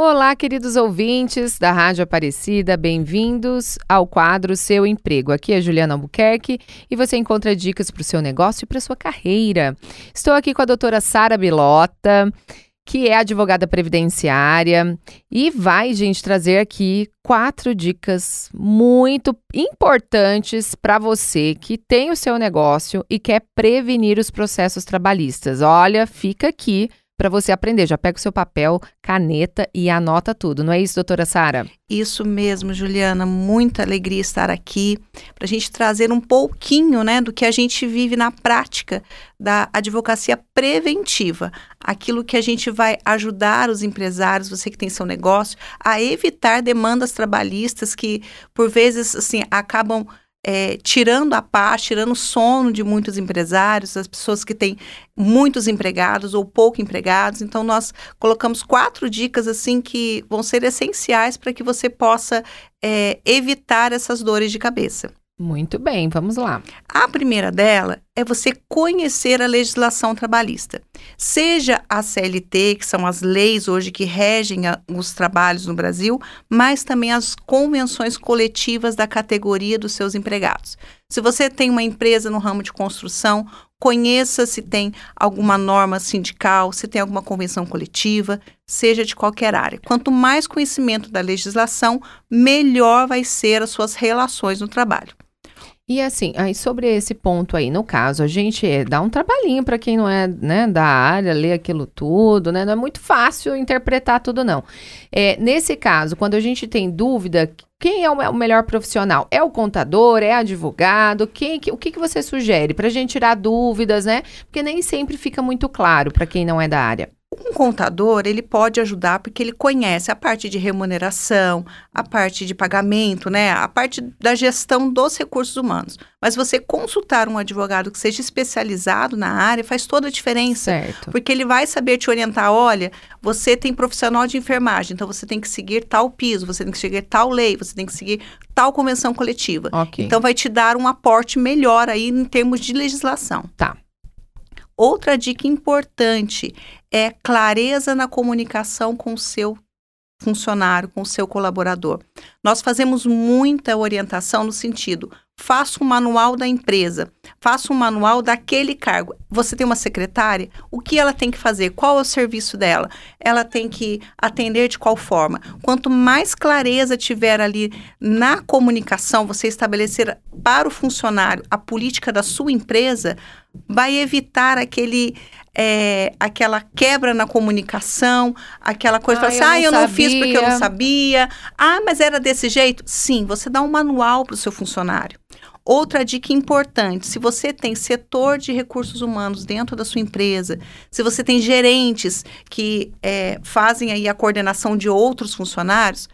Olá, queridos ouvintes da Rádio Aparecida, bem-vindos ao quadro Seu Emprego. Aqui é Juliana Albuquerque e você encontra dicas para o seu negócio e para sua carreira. Estou aqui com a doutora Sara Bilota, que é advogada previdenciária e vai, gente, trazer aqui quatro dicas muito importantes para você que tem o seu negócio e quer prevenir os processos trabalhistas. Olha, fica aqui para você aprender. Já pega o seu papel, caneta e anota tudo. Não é isso, doutora Sara? Isso mesmo, Juliana. Muita alegria estar aqui para a gente trazer um pouquinho né, do que a gente vive na prática da advocacia preventiva. Aquilo que a gente vai ajudar os empresários, você que tem seu negócio, a evitar demandas trabalhistas que, por vezes, assim, acabam é, tirando a paz, tirando o sono de muitos empresários, as pessoas que têm muitos empregados ou pouco empregados. Então, nós colocamos quatro dicas assim que vão ser essenciais para que você possa é, evitar essas dores de cabeça. Muito bem, vamos lá. A primeira dela é você conhecer a legislação trabalhista. Seja a CLT, que são as leis hoje que regem a, os trabalhos no Brasil, mas também as convenções coletivas da categoria dos seus empregados. Se você tem uma empresa no ramo de construção, conheça se tem alguma norma sindical, se tem alguma convenção coletiva, seja de qualquer área. Quanto mais conhecimento da legislação, melhor vai ser as suas relações no trabalho. E assim, aí sobre esse ponto aí, no caso, a gente dá um trabalhinho para quem não é né, da área, ler aquilo tudo, né? Não é muito fácil interpretar tudo, não. É, nesse caso, quando a gente tem dúvida, quem é o melhor profissional? É o contador? É advogado? Quem, o que, que você sugere para a gente tirar dúvidas, né? Porque nem sempre fica muito claro para quem não é da área. Um contador, ele pode ajudar porque ele conhece a parte de remuneração, a parte de pagamento, né, a parte da gestão dos recursos humanos. Mas você consultar um advogado que seja especializado na área faz toda a diferença. Certo. Porque ele vai saber te orientar, olha, você tem profissional de enfermagem, então você tem que seguir tal piso, você tem que seguir tal lei, você tem que seguir tal convenção coletiva. Okay. Então vai te dar um aporte melhor aí em termos de legislação. Tá. Outra dica importante é clareza na comunicação com o seu funcionário, com o seu colaborador. Nós fazemos muita orientação no sentido: faça um manual da empresa, faça um manual daquele cargo. Você tem uma secretária, o que ela tem que fazer? Qual é o serviço dela? Ela tem que atender de qual forma? Quanto mais clareza tiver ali na comunicação, você estabelecer para o funcionário a política da sua empresa, vai evitar aquele é, aquela quebra na comunicação, aquela coisa, ah, assim, ah, eu não fiz porque eu não sabia. Ah, mas era desse jeito? Sim, você dá um manual para o seu funcionário. Outra dica importante: se você tem setor de recursos humanos dentro da sua empresa, se você tem gerentes que é, fazem aí a coordenação de outros funcionários,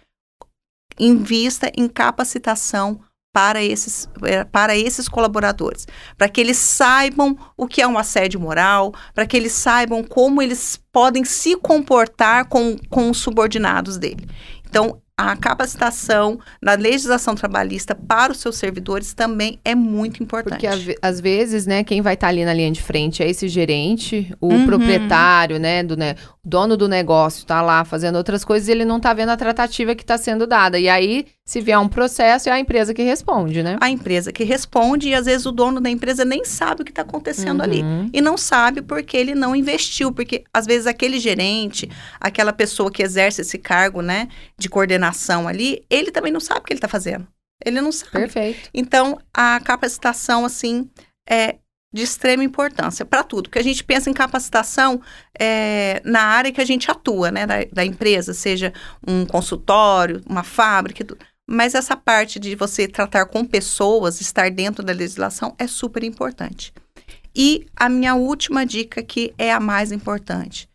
invista em capacitação para esses, é, para esses colaboradores, para que eles saibam o que é um assédio moral, para que eles saibam como eles podem se comportar com, com os subordinados dele. Então, a capacitação na legislação trabalhista para os seus servidores também é muito importante. Porque às vezes, né, quem vai estar tá ali na linha de frente é esse gerente, o uhum. proprietário, né, do né, dono do negócio está lá fazendo outras coisas e ele não está vendo a tratativa que está sendo dada. E aí, se vier um processo, é a empresa que responde, né? A empresa que responde e às vezes o dono da empresa nem sabe o que está acontecendo uhum. ali. E não sabe porque ele não investiu, porque às vezes aquele gerente, aquela pessoa que exerce esse cargo, né, de coordenação ali, ele também não sabe o que ele está fazendo. Ele não sabe. Perfeito. Então, a capacitação, assim, é de extrema importância para tudo. Porque a gente pensa em capacitação é, na área que a gente atua, né, da, da empresa, seja um consultório, uma fábrica, tudo. Mas essa parte de você tratar com pessoas, estar dentro da legislação, é super importante. E a minha última dica que é a mais importante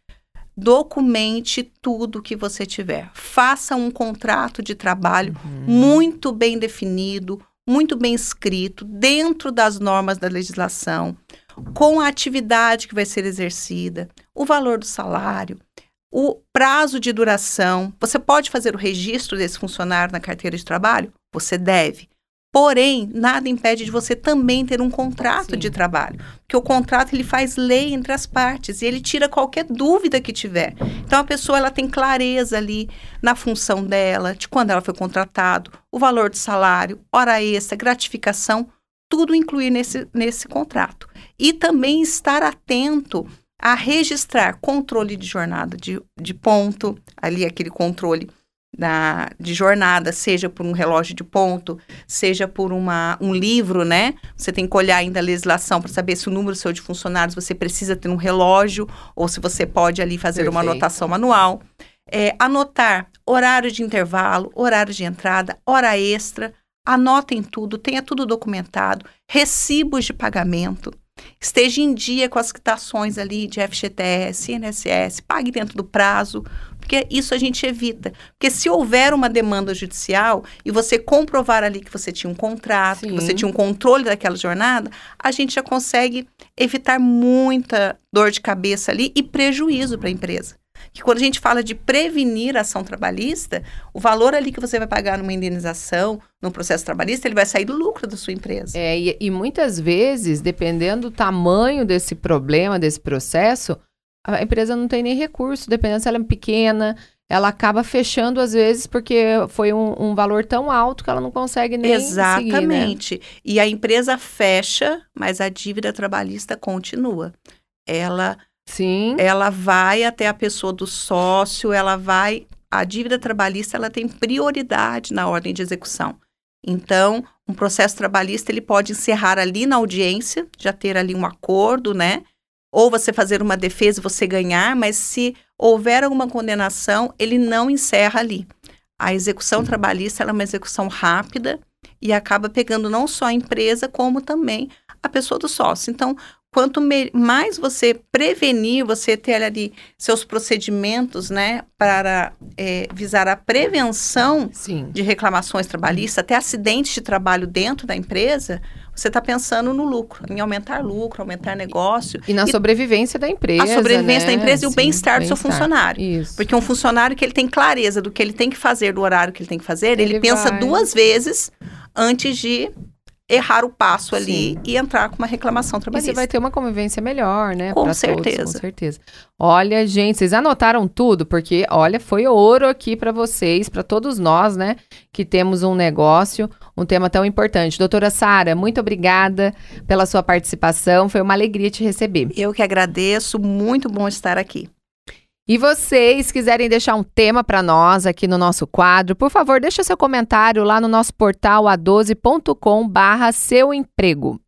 documente tudo que você tiver. Faça um contrato de trabalho uhum. muito bem definido, muito bem escrito, dentro das normas da legislação, com a atividade que vai ser exercida, o valor do salário, o prazo de duração. Você pode fazer o registro desse funcionário na carteira de trabalho? Você deve. Porém, nada impede de você também ter um contrato Sim. de trabalho, porque o contrato ele faz lei entre as partes e ele tira qualquer dúvida que tiver. Então a pessoa ela tem clareza ali na função dela, de quando ela foi contratado, o valor do salário, hora extra, gratificação, tudo incluir nesse, nesse contrato. E também estar atento a registrar controle de jornada de, de ponto, ali aquele controle da, de jornada, seja por um relógio de ponto, seja por uma, um livro, né? Você tem que olhar ainda a legislação para saber se o número seu de funcionários você precisa ter um relógio ou se você pode ali fazer uma Perfeito. anotação manual. É, anotar horário de intervalo, horário de entrada, hora extra. Anotem tudo, tenha tudo documentado, recibos de pagamento. Esteja em dia com as quitações ali de FGTS, INSS, pague dentro do prazo, porque isso a gente evita. Porque se houver uma demanda judicial e você comprovar ali que você tinha um contrato, que Sim. você tinha um controle daquela jornada, a gente já consegue evitar muita dor de cabeça ali e prejuízo para a empresa. Que quando a gente fala de prevenir a ação trabalhista, o valor ali que você vai pagar numa indenização, num processo trabalhista, ele vai sair do lucro da sua empresa. É, e, e muitas vezes, dependendo do tamanho desse problema, desse processo, a empresa não tem nem recurso, dependendo se ela é pequena, ela acaba fechando às vezes porque foi um, um valor tão alto que ela não consegue nem seguir, né? Exatamente. E a empresa fecha, mas a dívida trabalhista continua. Ela, Sim, ela vai até a pessoa do sócio, ela vai. A dívida trabalhista ela tem prioridade na ordem de execução. Então, um processo trabalhista ele pode encerrar ali na audiência, já ter ali um acordo, né? Ou você fazer uma defesa e você ganhar, mas se houver alguma condenação, ele não encerra ali. A execução trabalhista ela é uma execução rápida e acaba pegando não só a empresa, como também a pessoa do sócio. Então, quanto mais você prevenir, você ter ali seus procedimentos, né, para eh, visar a prevenção sim. de reclamações trabalhistas, até acidentes de trabalho dentro da empresa, você está pensando no lucro, em aumentar lucro, aumentar negócio, E na E sobrevivência da empresa. a sobrevivência né? da empresa e o bem-estar do seu funcionário. Isso. Porque um funcionário que ele tem clareza do que ele tem que fazer, do horário que ele tem que fazer, ele, Ele pensa vai. duas vezes antes de errar o passo ali Sim. e entrar com uma reclamação E você trabalhista. vai ter uma convivência melhor, né? Com pra todos, certeza. com certeza. Olha, gente, vocês anotaram tudo? Porque, olha, foi ouro aqui para vocês, para todos nós, né? Que temos um negócio, um tema tão importante. Doutora Sara, muito obrigada pela sua participação. Foi uma alegria te receber. Eu que agradeço, muito bom estar aqui. E vocês quiserem deixar um tema para nós aqui no nosso quadro, por favor, deixa seu comentário lá no nosso portal a12.com barra seu emprego.